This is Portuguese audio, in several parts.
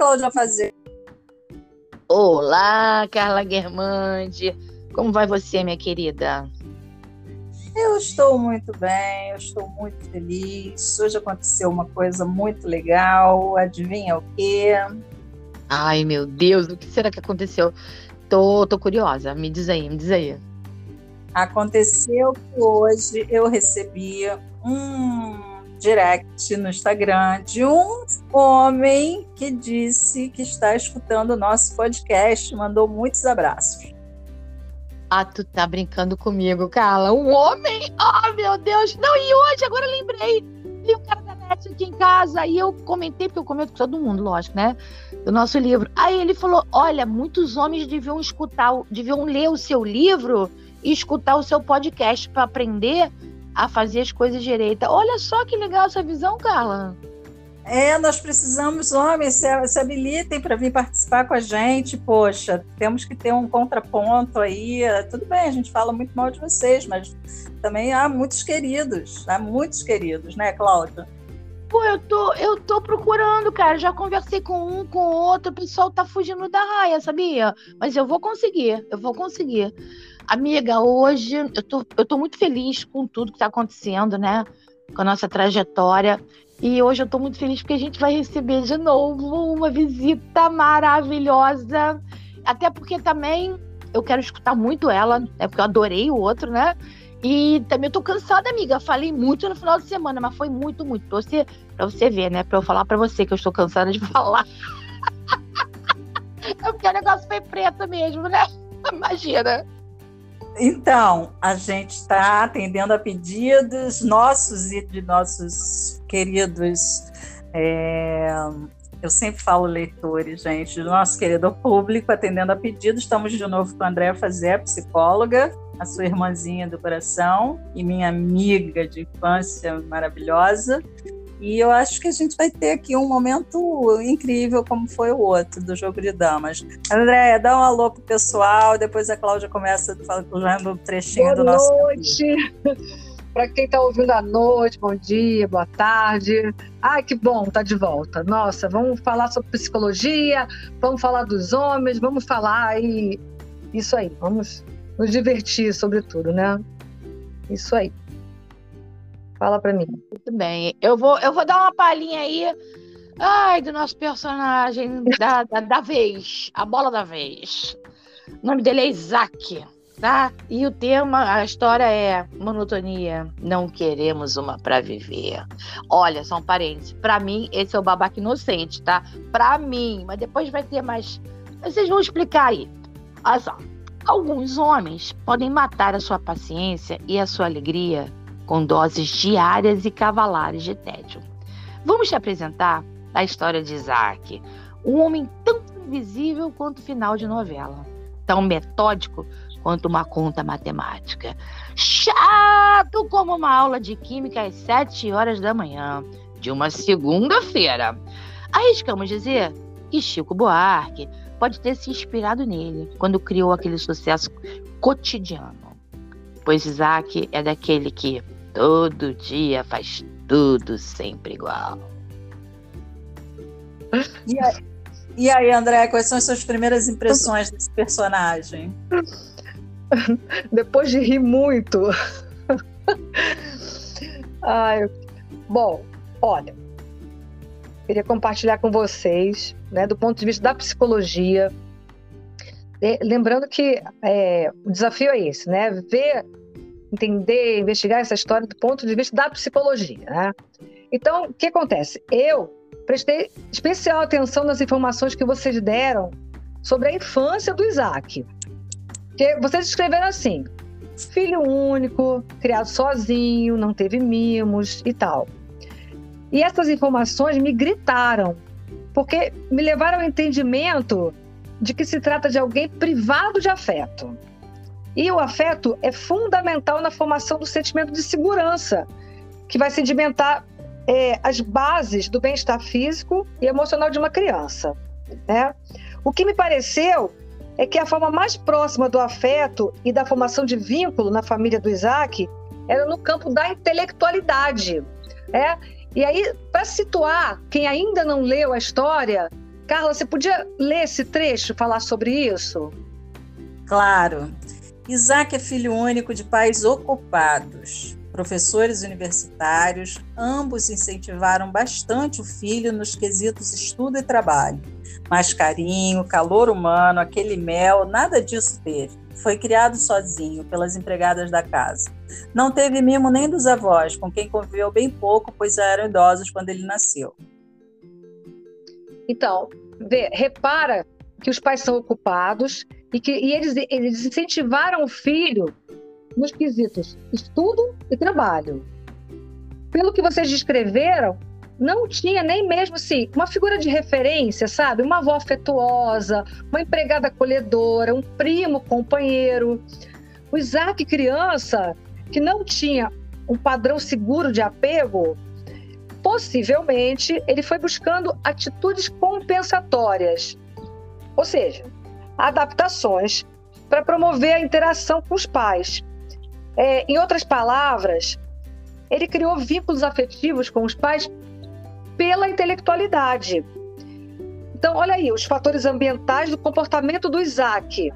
Cláudia Fazer. Olá, Carla Guermandi. Como vai você, minha querida? Eu estou muito bem, eu estou muito feliz. Hoje aconteceu uma coisa muito legal. Adivinha o quê? Ai, meu Deus, o que será que aconteceu? Tô, tô curiosa. Me diz aí, me diz aí. Aconteceu que hoje eu recebi um direct no Instagram de um homem que disse que está escutando o nosso podcast, mandou muitos abraços. Ah, tu tá brincando comigo, Carla. Um homem? Oh, meu Deus! Não, e hoje, agora eu lembrei. Vi um cara da net aqui em casa e eu comentei, porque eu comento com todo mundo, lógico, né? Do nosso livro. Aí ele falou: olha, muitos homens deviam escutar, deviam ler o seu livro e escutar o seu podcast para aprender a fazer as coisas direita. Olha só que legal essa visão, Carla. É, nós precisamos, homens, se, se habilitem para vir participar com a gente. Poxa, temos que ter um contraponto aí. Tudo bem, a gente fala muito mal de vocês, mas também há muitos queridos, há muitos queridos, né, Cláudia? Pô, eu tô, eu tô procurando, cara. Já conversei com um, com outro. O pessoal tá fugindo da raia, sabia? Mas eu vou conseguir, eu vou conseguir. Amiga, hoje eu tô, eu tô muito feliz com tudo que tá acontecendo, né? Com a nossa trajetória. E hoje eu estou muito feliz porque a gente vai receber de novo uma visita maravilhosa. Até porque também eu quero escutar muito ela, é porque eu adorei o outro, né? E também eu tô cansada, amiga. Falei muito no final de semana, mas foi muito, muito. Pra você, pra você ver, né? Pra eu falar pra você que eu estou cansada de falar. é porque o negócio foi preto mesmo, né? Imagina. Então, a gente está atendendo a pedidos nossos e de nossos queridos. É, eu sempre falo leitores, gente, do nosso querido público, atendendo a pedidos. Estamos de novo com a Andréa Fazé, psicóloga, a sua irmãzinha do coração e minha amiga de infância maravilhosa. E eu acho que a gente vai ter aqui um momento incrível, como foi o outro, do jogo de damas. Andréia, dá um alô pro pessoal, depois a Cláudia começa falando um trechinho boa do nosso. Boa noite! Para quem está ouvindo à noite, bom dia, boa tarde. Ai, que bom tá de volta. Nossa, vamos falar sobre psicologia, vamos falar dos homens, vamos falar aí. Isso aí, vamos nos divertir, sobretudo, né? Isso aí. Fala para mim. Muito bem. Eu vou, eu vou dar uma palhinha aí. Ai, do nosso personagem da, da, da vez. A bola da vez. O nome dele é Isaac, tá? E o tema, a história é monotonia. Não queremos uma para viver. Olha, são parentes. Para mim, esse é o babaca inocente, tá? Para mim. Mas depois vai ter mais. Vocês vão explicar aí. Olha só. Alguns homens podem matar a sua paciência e a sua alegria com doses diárias e cavalares de tédio. Vamos te apresentar a história de Isaac, um homem tão invisível quanto final de novela, tão metódico quanto uma conta matemática, chato como uma aula de química às sete horas da manhã de uma segunda-feira. Arriscamos dizer que Chico Buarque pode ter se inspirado nele quando criou aquele sucesso cotidiano. Pois Isaac é daquele que Todo dia faz tudo sempre igual. E aí, e aí, André, quais são as suas primeiras impressões desse personagem? Depois de rir muito. Ai, bom, olha, queria compartilhar com vocês, né, do ponto de vista da psicologia, lembrando que é, o desafio é esse, né, ver entender, investigar essa história do ponto de vista da psicologia. Né? Então, o que acontece? Eu prestei especial atenção nas informações que vocês deram sobre a infância do Isaac. Porque vocês escreveram assim: filho único, criado sozinho, não teve mimos e tal. E essas informações me gritaram, porque me levaram ao entendimento de que se trata de alguém privado de afeto. E o afeto é fundamental na formação do sentimento de segurança, que vai sedimentar é, as bases do bem-estar físico e emocional de uma criança. Né? O que me pareceu é que a forma mais próxima do afeto e da formação de vínculo na família do Isaac era no campo da intelectualidade. Né? E aí, para situar quem ainda não leu a história, Carla, você podia ler esse trecho, falar sobre isso? Claro. Isaac é filho único de pais ocupados. Professores universitários, ambos incentivaram bastante o filho nos quesitos estudo e trabalho. Mas carinho, calor humano, aquele mel, nada disso teve. Foi criado sozinho pelas empregadas da casa. Não teve mimo nem dos avós, com quem conviveu bem pouco, pois eram idosos quando ele nasceu. Então, vê, repara que os pais são ocupados e que e eles, eles incentivaram o filho nos quesitos estudo e trabalho. Pelo que vocês descreveram, não tinha nem mesmo assim uma figura de referência, sabe? Uma avó afetuosa, uma empregada acolhedora, um primo companheiro. O Isaac, criança, que não tinha um padrão seguro de apego, possivelmente ele foi buscando atitudes compensatórias, ou seja, adaptações para promover a interação com os pais. É, em outras palavras, ele criou vínculos afetivos com os pais pela intelectualidade. Então, olha aí, os fatores ambientais do comportamento do Isaac.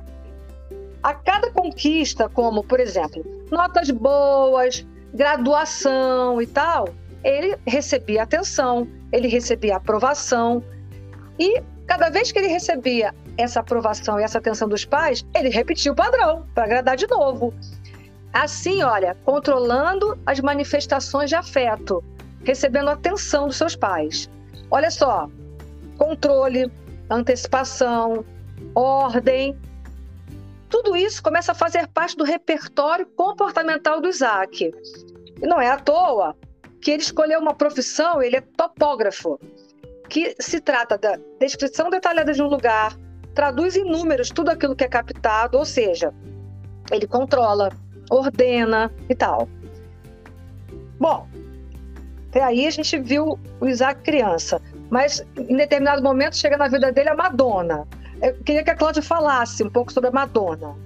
A cada conquista, como, por exemplo, notas boas, graduação e tal, ele recebia atenção, ele recebia aprovação. E cada vez que ele recebia essa aprovação e essa atenção dos pais, ele repetia o padrão para agradar de novo. Assim, olha, controlando as manifestações de afeto, recebendo atenção dos seus pais. Olha só, controle, antecipação, ordem. Tudo isso começa a fazer parte do repertório comportamental do Isaac. E não é à toa que ele escolheu uma profissão, ele é topógrafo, que se trata da descrição detalhada de um lugar, traduz em números tudo aquilo que é captado, ou seja, ele controla, ordena e tal. Bom, até aí a gente viu o Isaac criança, mas em determinado momento chega na vida dele a Madonna. Eu queria que a Cláudia falasse um pouco sobre a Madonna.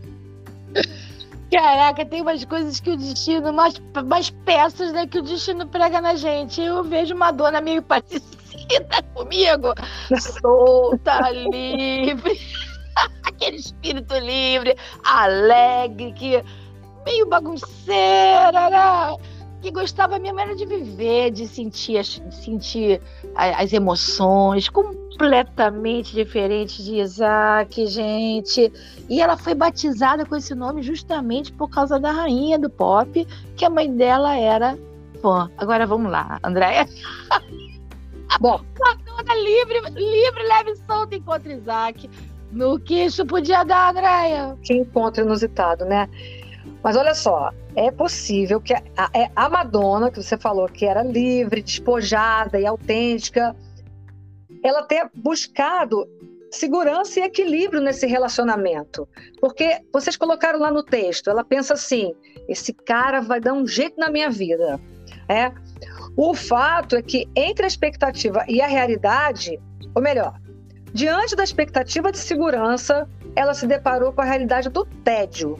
Caraca, tem umas coisas que o destino, mais, mais peças né, que o destino prega na gente. Eu vejo Madonna meio parecida comigo. Solta, livre. Aquele espírito livre, alegre, que meio bagunceira, né? que gostava mesmo era de viver, de sentir as, sentir as emoções, completamente diferente de Isaac, gente. E ela foi batizada com esse nome justamente por causa da rainha do pop, que a mãe dela era fã. Agora vamos lá, Andréia. Bom, Madonna livre, livre, leve solta encontra Isaac. No que isso podia dar, Andréia? Que encontro inusitado, né? Mas olha só, é possível que a, a, é a Madonna, que você falou que era livre, despojada e autêntica, ela tenha buscado segurança e equilíbrio nesse relacionamento. Porque vocês colocaram lá no texto, ela pensa assim: esse cara vai dar um jeito na minha vida. É. O fato é que entre a expectativa e a realidade, ou melhor, diante da expectativa de segurança, ela se deparou com a realidade do tédio.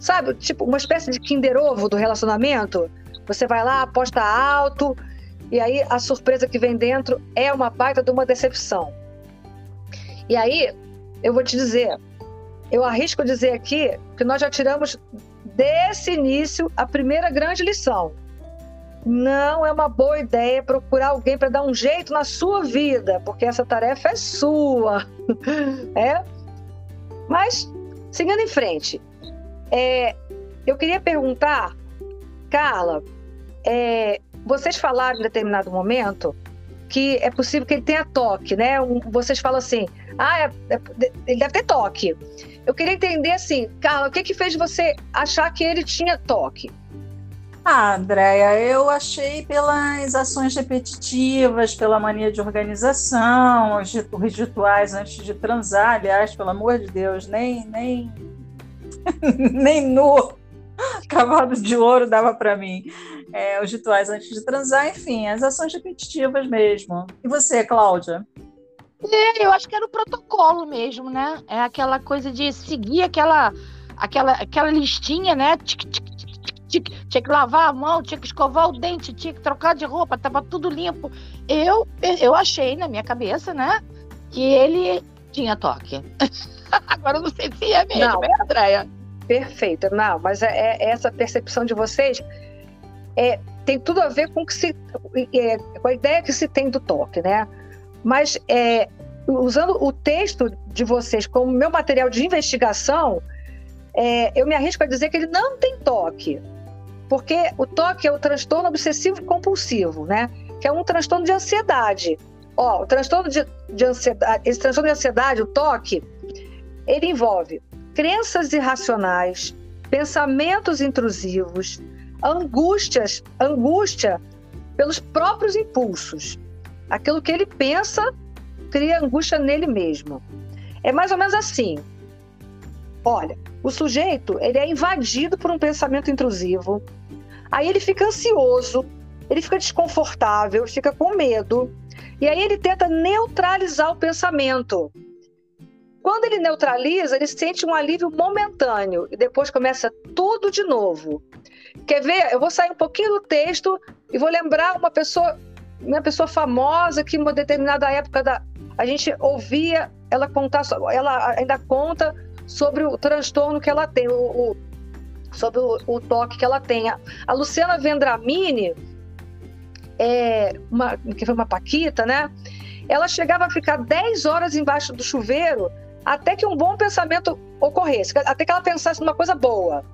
Sabe, tipo, uma espécie de Kinder Ovo do relacionamento. Você vai lá, aposta alto, e aí a surpresa que vem dentro é uma baita de uma decepção. E aí, eu vou te dizer, eu arrisco dizer aqui que nós já tiramos desse início a primeira grande lição. Não é uma boa ideia procurar alguém para dar um jeito na sua vida, porque essa tarefa é sua. é? Mas, seguindo em frente, é, eu queria perguntar, Carla, é, vocês falaram em determinado momento que é possível que ele tenha toque, né? Vocês falam assim, ah, é, é, ele deve ter toque. Eu queria entender assim, Carla, o que que fez você achar que ele tinha toque? Ah, Andréia, eu achei pelas ações repetitivas, pela mania de organização, os rituais antes de transar, aliás, pelo amor de Deus, nem, nem nem nu cavalo de ouro dava para mim. É, os rituais antes de transar, enfim, as ações repetitivas mesmo. E você, Cláudia? É, eu acho que era o protocolo mesmo, né? É aquela coisa de seguir aquela, aquela, aquela listinha, né? Tic, tic, tic, tinha que lavar a mão, tinha que escovar o dente, tinha que trocar de roupa, tava tudo limpo. Eu, eu achei na minha cabeça, né? que ele tinha toque. Agora eu não sei se é mesmo, não. é, Andréia? Perfeito. Não, mas é, é, essa percepção de vocês é, tem tudo a ver com, que se, é, com a ideia que se tem do toque, né? Mas é, usando o texto de vocês como meu material de investigação, é, eu me arrisco a dizer que ele não tem toque. Porque o toque é o transtorno obsessivo compulsivo, né? Que é um transtorno de ansiedade. Ó, o transtorno de, de ansiedade, esse transtorno de ansiedade, o toque, ele envolve crenças irracionais, pensamentos intrusivos, angústias, angústia pelos próprios impulsos. Aquilo que ele pensa cria angústia nele mesmo. É mais ou menos assim. Olha, o sujeito ele é invadido por um pensamento intrusivo, aí ele fica ansioso, ele fica desconfortável, fica com medo, e aí ele tenta neutralizar o pensamento. Quando ele neutraliza, ele sente um alívio momentâneo e depois começa tudo de novo. Quer ver? Eu vou sair um pouquinho do texto e vou lembrar uma pessoa, uma pessoa famosa que em uma determinada época da a gente ouvia ela contar, ela ainda conta sobre o transtorno que ela tem, o, o sobre o, o, toque que ela tem. A Luciana Vendramini, é, uma, que foi uma paquita, né? Ela chegava a ficar 10 horas embaixo do chuveiro até que um bom pensamento ocorresse, até que ela pensasse numa coisa boa.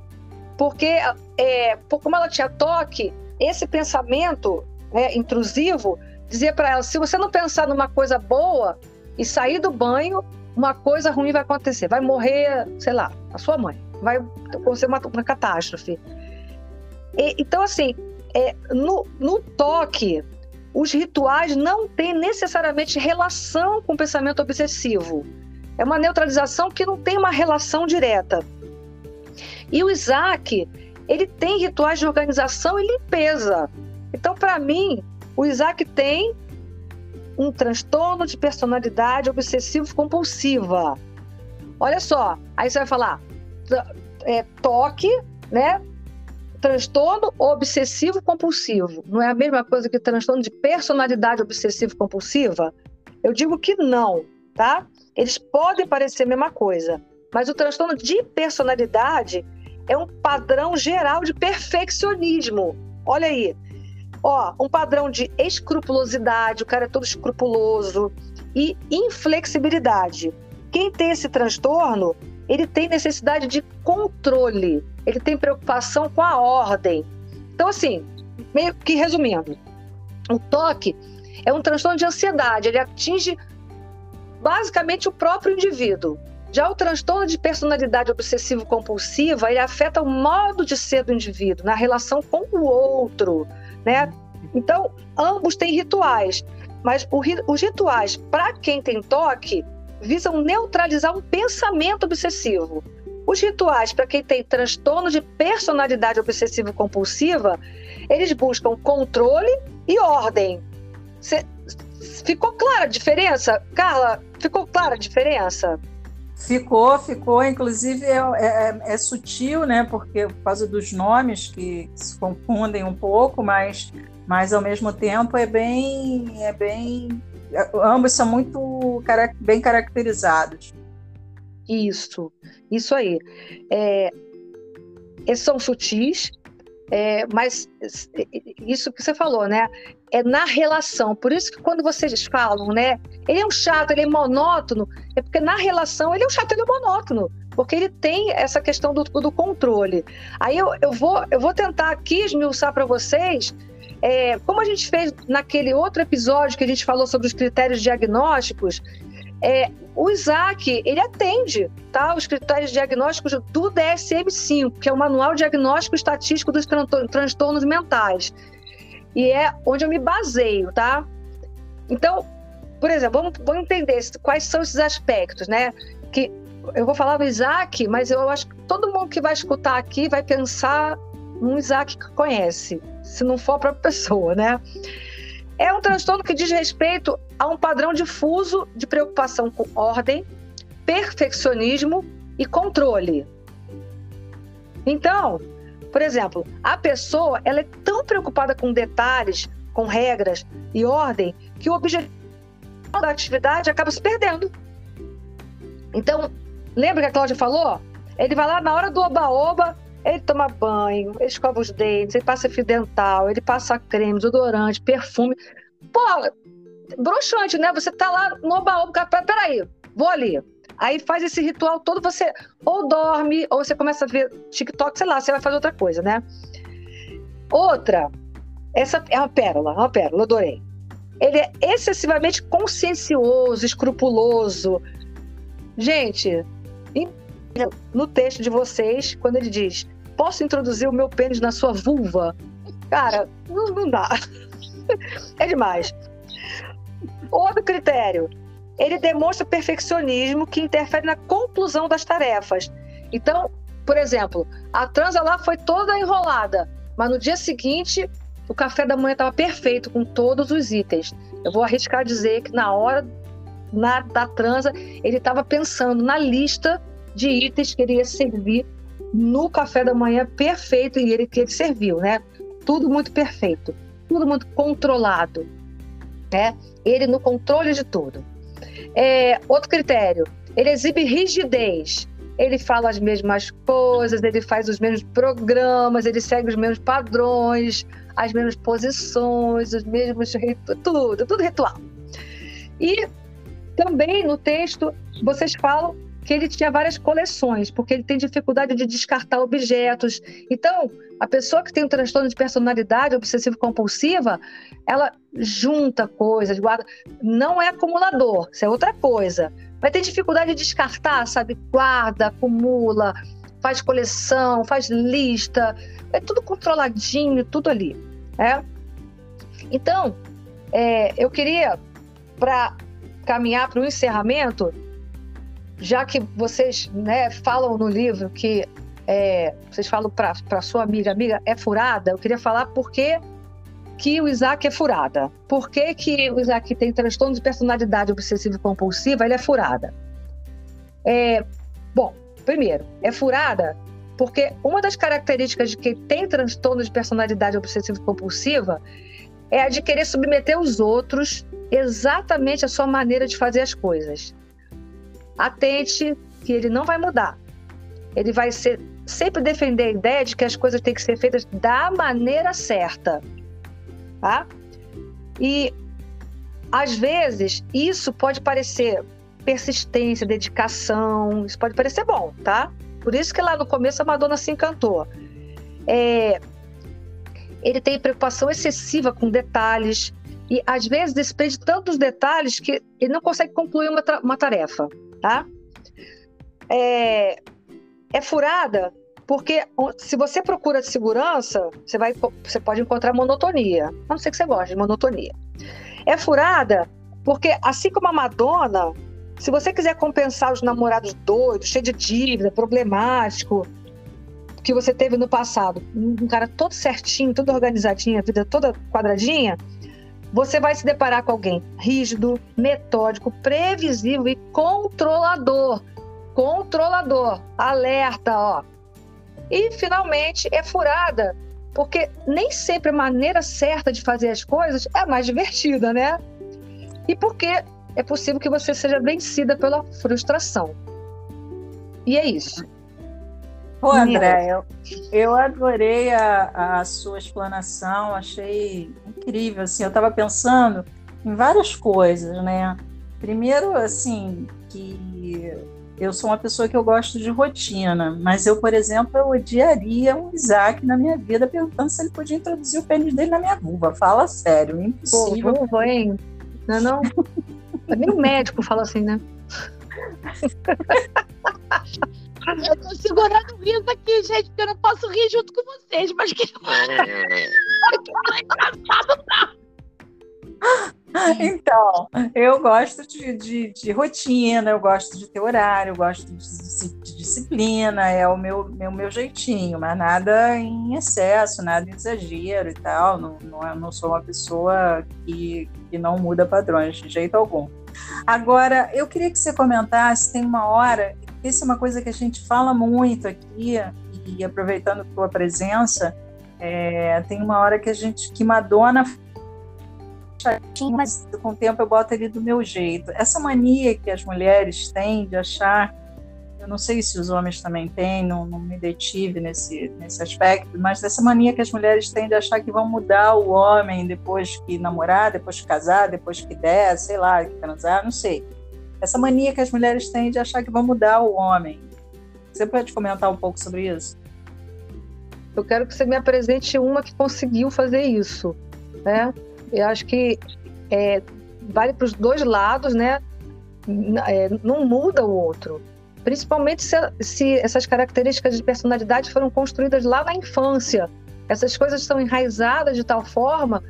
Porque, é, como ela tinha toque, esse pensamento né, intrusivo dizia para ela: se você não pensar numa coisa boa e sair do banho, uma coisa ruim vai acontecer. Vai morrer, sei lá, a sua mãe. Vai acontecer uma, uma catástrofe. E, então, assim, é, no, no toque, os rituais não têm necessariamente relação com o pensamento obsessivo. É uma neutralização que não tem uma relação direta. E o Isaac, ele tem rituais de organização e limpeza. Então, para mim, o Isaac tem um transtorno de personalidade obsessivo-compulsiva. Olha só, aí você vai falar é, toque, né? Transtorno obsessivo-compulsivo. Não é a mesma coisa que transtorno de personalidade obsessivo-compulsiva? Eu digo que não, tá? Eles podem parecer a mesma coisa, mas o transtorno de personalidade é um padrão geral de perfeccionismo. Olha aí. Ó, um padrão de escrupulosidade, o cara é todo escrupuloso e inflexibilidade. Quem tem esse transtorno, ele tem necessidade de controle, ele tem preocupação com a ordem. Então, assim, meio que resumindo, o toque é um transtorno de ansiedade, ele atinge basicamente o próprio indivíduo. Já o transtorno de personalidade obsessivo-compulsiva, ele afeta o modo de ser do indivíduo na relação com o outro, né? Então, ambos têm rituais, mas os rituais, para quem tem toque, visam neutralizar um pensamento obsessivo. Os rituais, para quem tem transtorno de personalidade obsessivo-compulsiva, eles buscam controle e ordem. Cê, ficou clara a diferença? Carla, ficou clara a diferença? Ficou, ficou. Inclusive é, é, é, sutil, né? Porque por causa dos nomes que se confundem um pouco, mas, mas ao mesmo tempo é bem, é bem. Ambos são muito bem caracterizados. Isso, isso aí. É, são sutis, é, mas isso que você falou, né? É na relação. Por isso que quando vocês falam, né? Ele é um chato, ele é monótono. É porque na relação ele é um chato, ele é monótono. Porque ele tem essa questão do, do controle. Aí eu, eu, vou, eu vou tentar aqui esmiuçar para vocês é, como a gente fez naquele outro episódio que a gente falou sobre os critérios diagnósticos, é, o Isaac, ele atende tá, os critérios diagnósticos do DSM-5, que é o Manual Diagnóstico Estatístico dos Transtornos Mentais. E é onde eu me baseio, tá? Então, por exemplo, vamos, vamos entender quais são esses aspectos, né? Que eu vou falar do Isaac, mas eu acho que todo mundo que vai escutar aqui vai pensar num Isaac que conhece, se não for a própria pessoa, né? É um transtorno que diz respeito a um padrão difuso de preocupação com ordem, perfeccionismo e controle. Então, por exemplo, a pessoa ela é tão preocupada com detalhes, com regras e ordem que o objetivo da atividade acaba se perdendo. Então, lembra que a Cláudia falou? Ele vai lá na hora do oba-oba, ele toma banho, ele escova os dentes, ele passa fio dental, ele passa creme, desodorante, perfume. Pô, broxante, né? Você tá lá no oba-oba, peraí, vou ali. Aí faz esse ritual todo, você ou dorme, ou você começa a ver TikTok, sei lá, você vai fazer outra coisa, né? Outra, essa é uma pérola, uma pérola, adorei. Ele é excessivamente consciencioso, escrupuloso. Gente, no texto de vocês, quando ele diz: Posso introduzir o meu pênis na sua vulva? Cara, não, não dá. é demais. Outro critério: ele demonstra perfeccionismo que interfere na conclusão das tarefas. Então, por exemplo, a transa lá foi toda enrolada, mas no dia seguinte o café da manhã estava perfeito com todos os itens. Eu vou arriscar dizer que na hora na, da transa ele estava pensando na lista de itens que ele ia servir no café da manhã perfeito e ele que ele serviu, né? Tudo muito perfeito, tudo muito controlado, né? Ele no controle de tudo. É, outro critério, ele exibe rigidez. Ele fala as mesmas coisas, ele faz os mesmos programas, ele segue os mesmos padrões, as mesmas posições, os mesmos tudo, tudo ritual. E também no texto vocês falam que ele tinha várias coleções, porque ele tem dificuldade de descartar objetos. Então, a pessoa que tem um transtorno de personalidade obsessivo-compulsiva, ela junta coisas, guarda. Não é acumulador, isso é outra coisa. Vai ter dificuldade de descartar, sabe? Guarda, acumula, faz coleção, faz lista, é tudo controladinho, tudo ali. É? Então, é, eu queria, para caminhar para o encerramento, já que vocês né, falam no livro que é, vocês falam para sua amiga, amiga, é furada, eu queria falar por que, que o Isaac é furada. Por que, que o Isaac tem transtorno de personalidade obsessiva e compulsiva, ele é furada? É, bom, primeiro, é furada porque uma das características de quem tem transtorno de personalidade obsessiva e compulsiva é a de querer submeter os outros exatamente à sua maneira de fazer as coisas atente que ele não vai mudar. Ele vai ser, sempre defender a ideia de que as coisas têm que ser feitas da maneira certa. Tá? E às vezes isso pode parecer persistência, dedicação, isso pode parecer bom, tá? Por isso que lá no começo a Madonna se encantou. É, ele tem preocupação excessiva com detalhes e às vezes despende tantos detalhes que ele não consegue concluir uma, uma tarefa tá? É, é furada porque se você procura segurança, você, vai, você pode encontrar monotonia. A não ser que você goste de monotonia. É furada porque, assim como a Madonna, se você quiser compensar os namorados doidos, cheio de dívida, problemático, que você teve no passado, um cara todo certinho, todo organizadinho, a vida toda quadradinha, você vai se deparar com alguém rígido, metódico, previsível e controlador. Controlador, alerta, ó. E finalmente é furada, porque nem sempre a maneira certa de fazer as coisas é a mais divertida, né? E porque é possível que você seja vencida pela frustração. E é isso. Pô, André, eu, eu adorei a, a sua explanação, achei incrível. Assim, eu estava pensando em várias coisas, né? Primeiro, assim, que eu sou uma pessoa que eu gosto de rotina, mas eu, por exemplo, eu odiaria um Isaac na minha vida perguntando se ele podia introduzir o pênis dele na minha vulva. Fala sério, impossível. Pô, vulva, hein? Não, não. Nem o médico fala assim, né? Eu tô segurando o riso aqui, gente, porque eu não posso rir junto com vocês, mas que. É engraçado, tá? Então, eu gosto de, de, de, rotina, eu gosto de ter horário, eu gosto de, de, disciplina, é o meu, meu, meu jeitinho, mas nada em excesso, nada em exagero e tal. Não, não, é, não sou uma pessoa que, que não muda padrões de jeito algum. Agora, eu queria que você comentasse, tem uma hora isso é uma coisa que a gente fala muito aqui, e aproveitando a tua presença, é, tem uma hora que a gente, que Madonna mas com o tempo eu boto ele do meu jeito. Essa mania que as mulheres têm de achar, eu não sei se os homens também têm, não, não me detive nesse, nesse aspecto, mas essa mania que as mulheres têm de achar que vão mudar o homem depois que namorar, depois que casar, depois que der, sei lá, que transar, não sei. Essa mania que as mulheres têm de achar que vão mudar o homem. Você pode comentar um pouco sobre isso? Eu quero que você me apresente uma que conseguiu fazer isso, né? Eu acho que é, vale para os dois lados, né? É, não muda o outro. Principalmente se, se essas características de personalidade foram construídas lá na infância. Essas coisas estão enraizadas de tal forma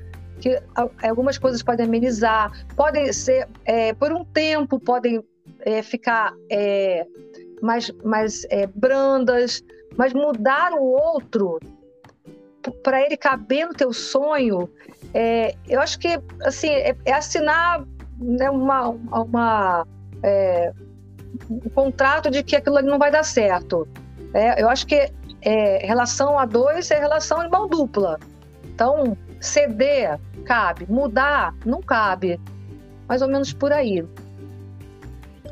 que algumas coisas podem amenizar, podem ser, é, por um tempo, podem é, ficar é, mais, mais brandas, mas mudar o outro para ele caber no teu sonho, eu acho que assim é, é assinar né, uma, uma um contrato de que aquilo ali não vai dar certo. É, eu acho que relação a dois é relação de mão dupla. Então, ceder cabe, mudar não cabe. Mais ou menos por aí.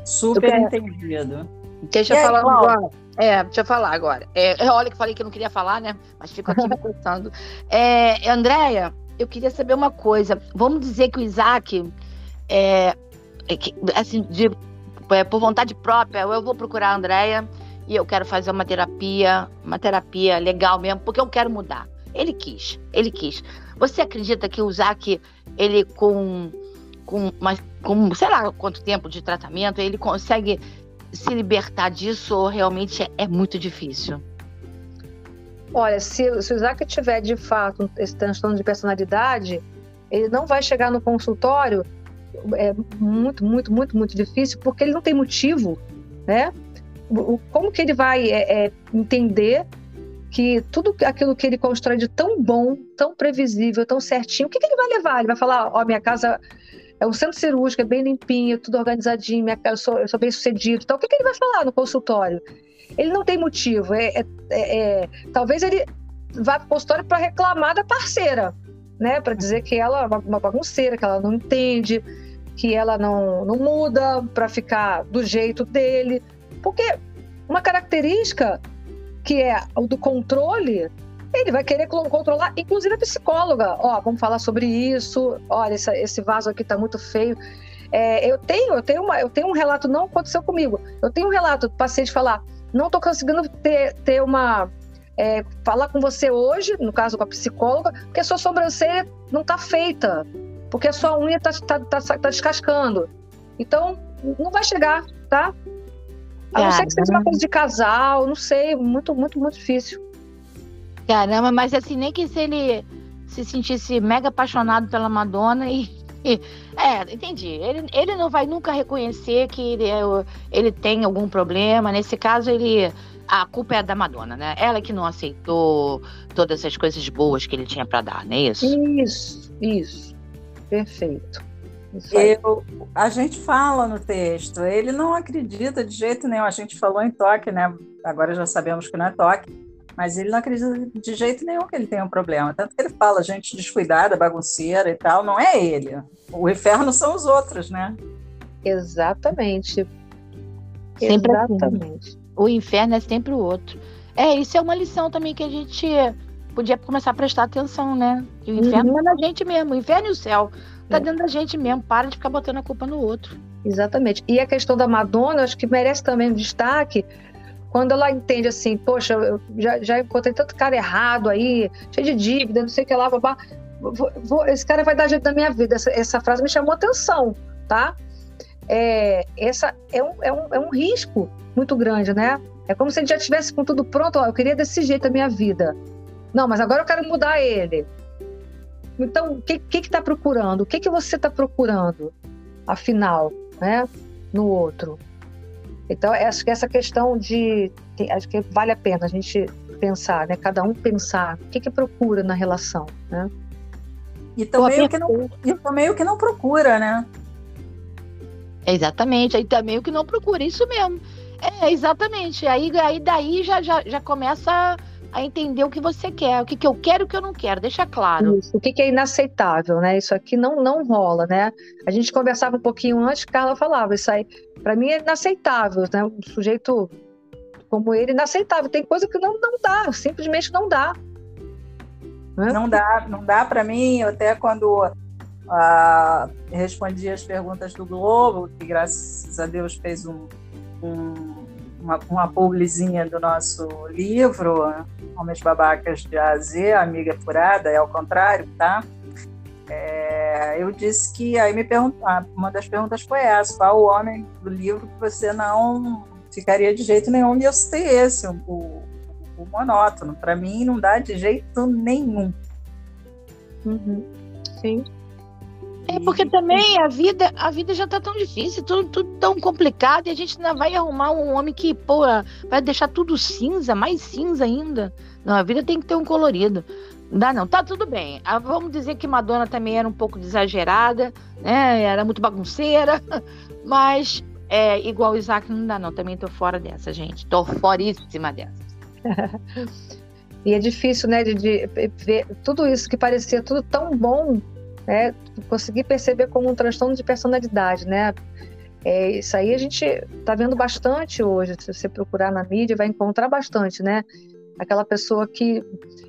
Super entendido. Deixa eu falar agora. É, deixa eu falar agora. É, olha que falei que eu não queria falar, né? Mas fico aqui me pensando. É, Andréia, eu queria saber uma coisa. Vamos dizer que o Isaac, é, é assim, de, é, por vontade própria, eu vou procurar a Andréia e eu quero fazer uma terapia, uma terapia legal mesmo, porque eu quero mudar. Ele quis, ele quis. Você acredita que o Isaac, ele com, com, uma, com sei lá quanto tempo de tratamento, ele consegue se libertar disso ou realmente é, é muito difícil? Olha, se, se o Isaac tiver de fato esse transtorno de personalidade, ele não vai chegar no consultório, é muito, muito, muito, muito difícil, porque ele não tem motivo, né? Como que ele vai é, é, entender que tudo aquilo que ele constrói de tão bom, tão previsível, tão certinho, o que, que ele vai levar? Ele vai falar, ó, oh, minha casa é um centro cirúrgico, é bem limpinho, tudo organizadinho, minha, eu, sou, eu sou bem sucedido. Então, o que, que ele vai falar no consultório? Ele não tem motivo. É, é, é, é talvez ele vá para o consultório para reclamar da parceira, né? Para dizer que ela é uma, bagunceira, que ela não entende, que ela não, não muda para ficar do jeito dele. Porque uma característica que é o do controle ele vai querer controlar, inclusive a psicóloga. Ó, vamos falar sobre isso. Olha, esse, esse vaso aqui tá muito feio. É, eu tenho, eu tenho uma, eu tenho um relato, não aconteceu comigo. Eu tenho um relato do paciente falar, não estou conseguindo ter, ter uma é, falar com você hoje, no caso com a psicóloga, porque a sua sobrancelha não está feita, porque a sua unha está tá, tá, tá, descascando. Então, não vai chegar, tá? A não ser que seja uma coisa de casal, não sei, muito, muito, muito difícil. Caramba, mas assim, nem que se ele se sentisse mega apaixonado pela Madonna e. é, entendi. Ele, ele não vai nunca reconhecer que ele, é, ele tem algum problema. Nesse caso, ele. A culpa é da Madonna, né? Ela que não aceitou todas essas coisas boas que ele tinha para dar, não é isso? Isso, isso. Perfeito. Eu, a gente fala no texto, ele não acredita de jeito nenhum. A gente falou em toque, né? Agora já sabemos que não é toque mas ele não acredita de jeito nenhum que ele tenha um problema. Tanto que ele fala, gente descuidada, bagunceira e tal, não é ele. O inferno são os outros, né? Exatamente. Sempre assim. Exatamente. Assim. O inferno é sempre o outro. É, isso é uma lição também que a gente podia começar a prestar atenção, né? Que o inferno uhum. é na gente mesmo, o inferno e o céu. Tá é. dentro da gente mesmo, para de ficar botando a culpa no outro. Exatamente. E a questão da Madonna, acho que merece também um destaque, quando ela entende assim, poxa, eu já, já encontrei tanto cara errado aí, cheio de dívida, não sei o que lá, babá, vou, vou, esse cara vai dar jeito na minha vida. Essa, essa frase me chamou atenção, tá? É, essa é um, é, um, é um risco muito grande, né? É como se a gente já tivesse com tudo pronto, ó, eu queria desse jeito a minha vida. Não, mas agora eu quero mudar ele. Então, o que que está procurando? O que que você está procurando, afinal, né, no outro? Então, acho que essa questão de. Acho que vale a pena a gente pensar, né? Cada um pensar o que, que procura na relação, né? E também, o que não, e também o que não procura, né? Exatamente, aí também o que não procura, isso mesmo. É, exatamente. Aí, aí daí já, já, já começa a entender o que você quer, o que, que eu quero e o que eu não quero, deixa claro. Isso, o que, que é inaceitável, né? Isso aqui não, não rola, né? A gente conversava um pouquinho antes, Carla falava, isso aí, para mim é inaceitável, né? Um sujeito como ele, inaceitável. Tem coisa que não, não dá, simplesmente não dá. Né? Não dá, não dá para mim, até quando uh, respondi as perguntas do Globo, que graças a Deus fez um, um, uma, uma publizinha do nosso livro, Homens Babacas de A a Z, Amiga Furada, é ao contrário, tá? É, eu disse que aí me perguntar, uma das perguntas foi essa, qual o homem do livro que você não ficaria de jeito nenhum, e eu citei esse, o, o, o monótono. Para mim não dá de jeito nenhum. Uhum. Sim. É porque também a vida, a vida já tá tão difícil, tudo, tudo tão complicado, e a gente ainda vai arrumar um homem que, pô, vai deixar tudo cinza, mais cinza ainda. Não, a vida tem que ter um colorido. Não dá não, tá tudo bem. Ah, vamos dizer que Madonna também era um pouco exagerada, né? Era muito bagunceira, mas é, igual o Isaac não dá não, também tô fora dessa, gente. Tô foríssima dessa. e é difícil, né, de, de ver tudo isso que parecia tudo tão bom né, conseguir perceber como um transtorno de personalidade, né? É, isso aí a gente está vendo bastante hoje. Se você procurar na mídia, vai encontrar bastante, né? Aquela pessoa que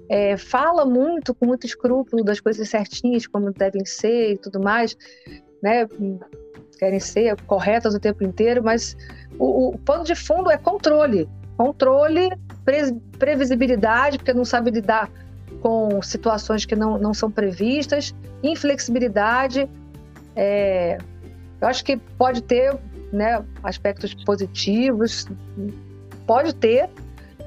é, fala muito, com muito escrúpulo das coisas certinhas, como devem ser e tudo mais, né? Querem ser corretas o tempo inteiro, mas o, o pano de fundo é controle. Controle, pre, previsibilidade, porque não sabe lidar com situações que não, não são previstas, inflexibilidade. É, eu acho que pode ter né, aspectos positivos, pode ter,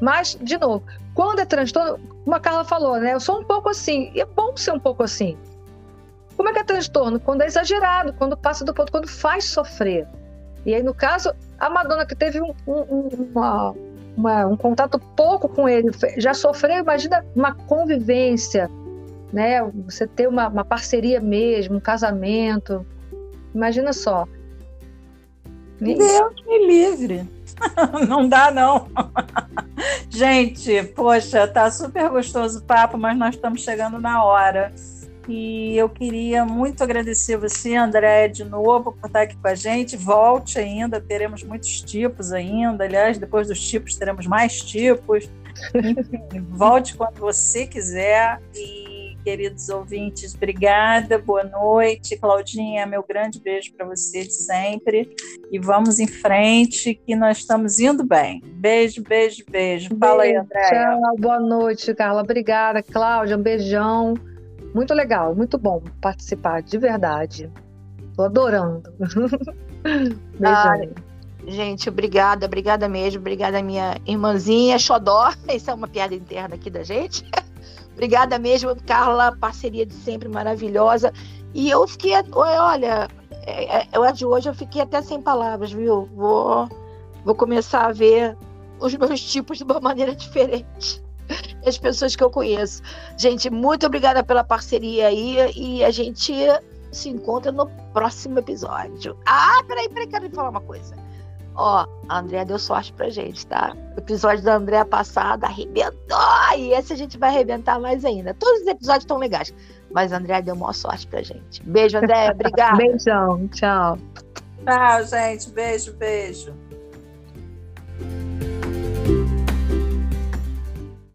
mas, de novo, quando é transtorno, como a Carla falou, né, eu sou um pouco assim, e é bom ser um pouco assim. Como é que é transtorno? Quando é exagerado, quando passa do ponto, quando faz sofrer. E aí, no caso, a Madonna que teve um, um, uma, uma, um contato pouco com ele, já sofreu, imagina uma convivência, né? Você ter uma, uma parceria mesmo, um casamento. Imagina só. Deus me livre. não dá, não. Gente, poxa, tá super gostoso o papo, mas nós estamos chegando na hora. E eu queria muito agradecer você, André, de novo, por estar aqui com a gente. Volte ainda, teremos muitos tipos ainda. Aliás, depois dos tipos, teremos mais tipos. Enfim, volte quando você quiser. E, queridos ouvintes, obrigada, boa noite. Claudinha, meu grande beijo para você de sempre. E vamos em frente, que nós estamos indo bem. Beijo, beijo, beijo. Fala aí, André. Tchau, boa noite, Carla. Obrigada, Cláudia. Um beijão. Muito legal, muito bom participar, de verdade. Tô adorando. ah, gente, obrigada, obrigada mesmo. Obrigada, minha irmãzinha Xodó. Isso é uma piada interna aqui da gente. obrigada mesmo, Carla, parceria de sempre maravilhosa. E eu fiquei, olha, é, é, eu de hoje eu fiquei até sem palavras, viu? Vou, vou começar a ver os meus tipos de uma maneira diferente as pessoas que eu conheço. Gente, muito obrigada pela parceria aí e a gente se encontra no próximo episódio. Ah, peraí, peraí, quero falar uma coisa. Ó, a Andrea deu sorte pra gente, tá? O episódio da Andrea passada arrebentou e esse a gente vai arrebentar mais ainda. Todos os episódios estão legais, mas a Andrea deu maior sorte pra gente. Beijo, André, obrigada. Beijão, tchau. Tchau, gente. Beijo, beijo.